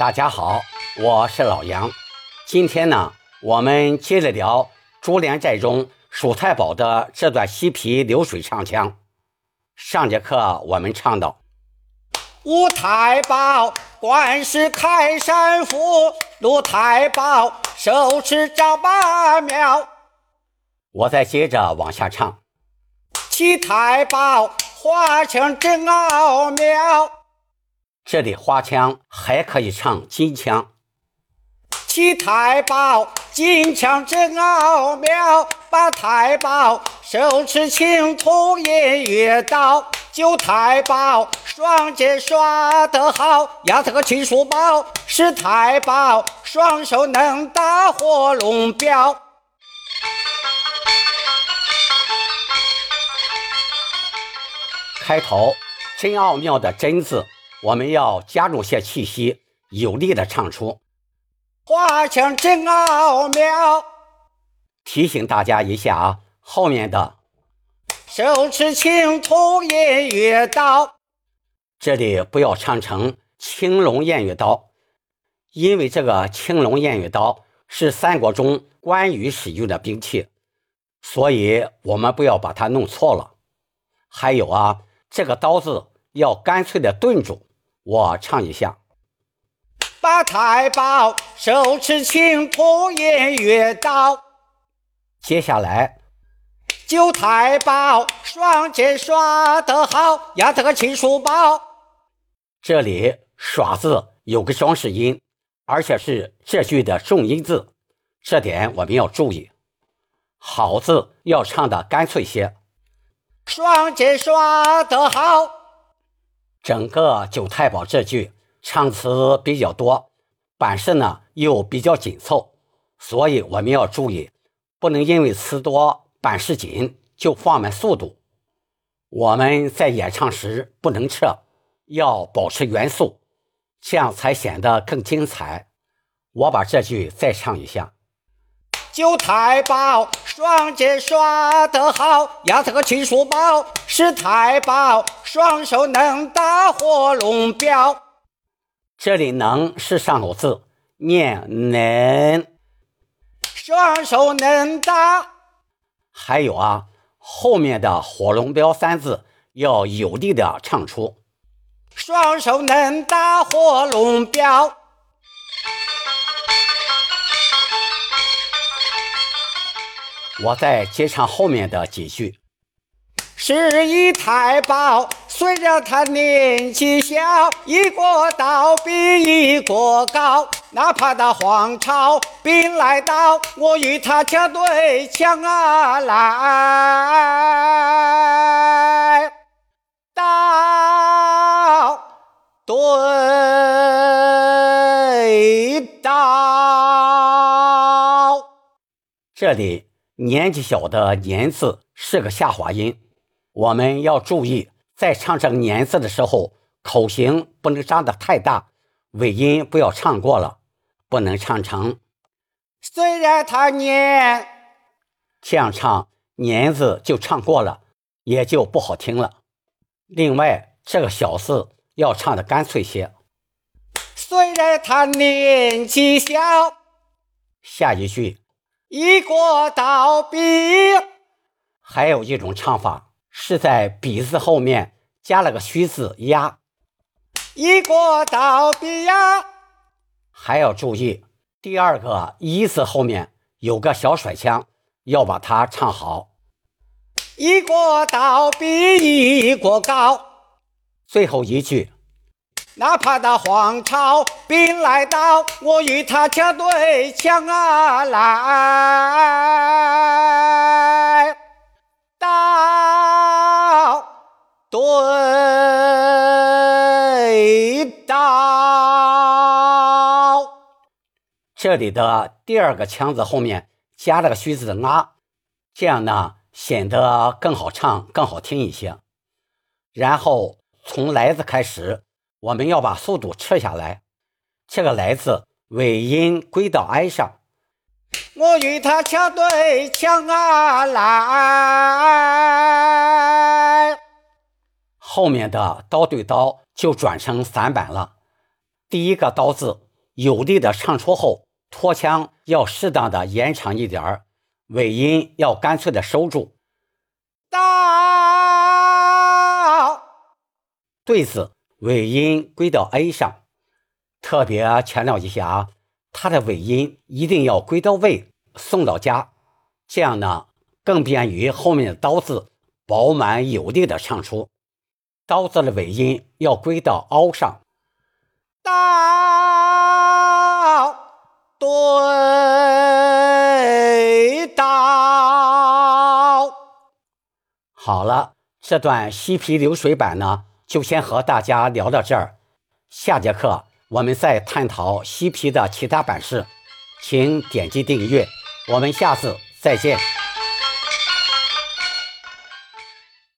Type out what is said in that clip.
大家好，我是老杨。今天呢，我们接着聊《珠帘寨》中蜀太保的这段西皮流水唱腔。上节课我们唱到：吴太保官是开山府，陆太保手持招八庙。我再接着往下唱：七太保花腔真奥妙。这里花腔还可以唱金腔。七太保金腔真奥妙，八太保手持青铜偃月刀，九太保双剑耍得好，压这个秦叔宝，十太保双手能打火龙镖。开头真奥妙的“真”字。我们要加入些气息，有力的唱出。花腔真奥妙，提醒大家一下啊，后面的手持青铜偃月刀，这里不要唱成青龙偃月刀，因为这个青龙偃月刀是三国中关羽使用的兵器，所以我们不要把它弄错了。还有啊，这个刀字要干脆的顿住。我唱一下：八太保手持青铜偃月刀。接下来，九太保双剑耍得好，压这个秦叔宝。这里“耍”字有个装饰音，而且是这句的重音字，这点我们要注意。好字要唱的干脆些。双剑耍得好。整个九太保这句唱词比较多，板式呢又比较紧凑，所以我们要注意，不能因为词多板式紧就放慢速度。我们在演唱时不能撤，要保持原速，这样才显得更精彩。我把这句再唱一下。九太保双剑耍得好，压这个秦叔宝。是太保双手能打火龙镖。这里“能”是上口字，念“能”。双手能打。还有啊，后面的“火龙镖”三字要有力的唱出。双手能打火龙镖。我再接唱后面的几句。十一太保虽然他年纪小，一国倒比一国高。哪怕那皇朝兵来到，我与他枪对枪啊来，刀对刀。这里。年纪小的“年”字是个下滑音，我们要注意，在唱这个“年”字的时候，口型不能张得太大，尾音不要唱过了，不能唱成。虽然他年，这样唱“年”字就唱过了，也就不好听了。另外，这个小字要唱的干脆些。虽然他年纪小，下一句。一国道比，还有一种唱法是在“比”字后面加了个虚字压。一国道比呀，还要注意第二个“一”字后面有个小甩腔，要把它唱好。一个倒比一个高，最后一句。哪怕那黄巢兵来到，我与他枪对枪啊来，刀对刀。这里的第二个腔子后面加了个虚字的啊，这样呢显得更好唱、更好听一些。然后从来字开始。我们要把速度撤下来，这个“来”字尾音归到哀上。我与他枪对枪啊来，后面的刀对刀就转成散板了。第一个“刀”字有力的唱出后，拖腔要适当的延长一点儿，尾音要干脆的收住。刀对子尾音归到 A 上，特别强调一下啊，它的尾音一定要归到位，送到家，这样呢更便于后面的刀字饱满有力的唱出。刀字的尾音要归到凹上。刀对刀，好了，这段西皮流水版呢，就先和大家聊到这儿。下节课我们再探讨西皮的其他版式，请点击订阅。我们下次再见。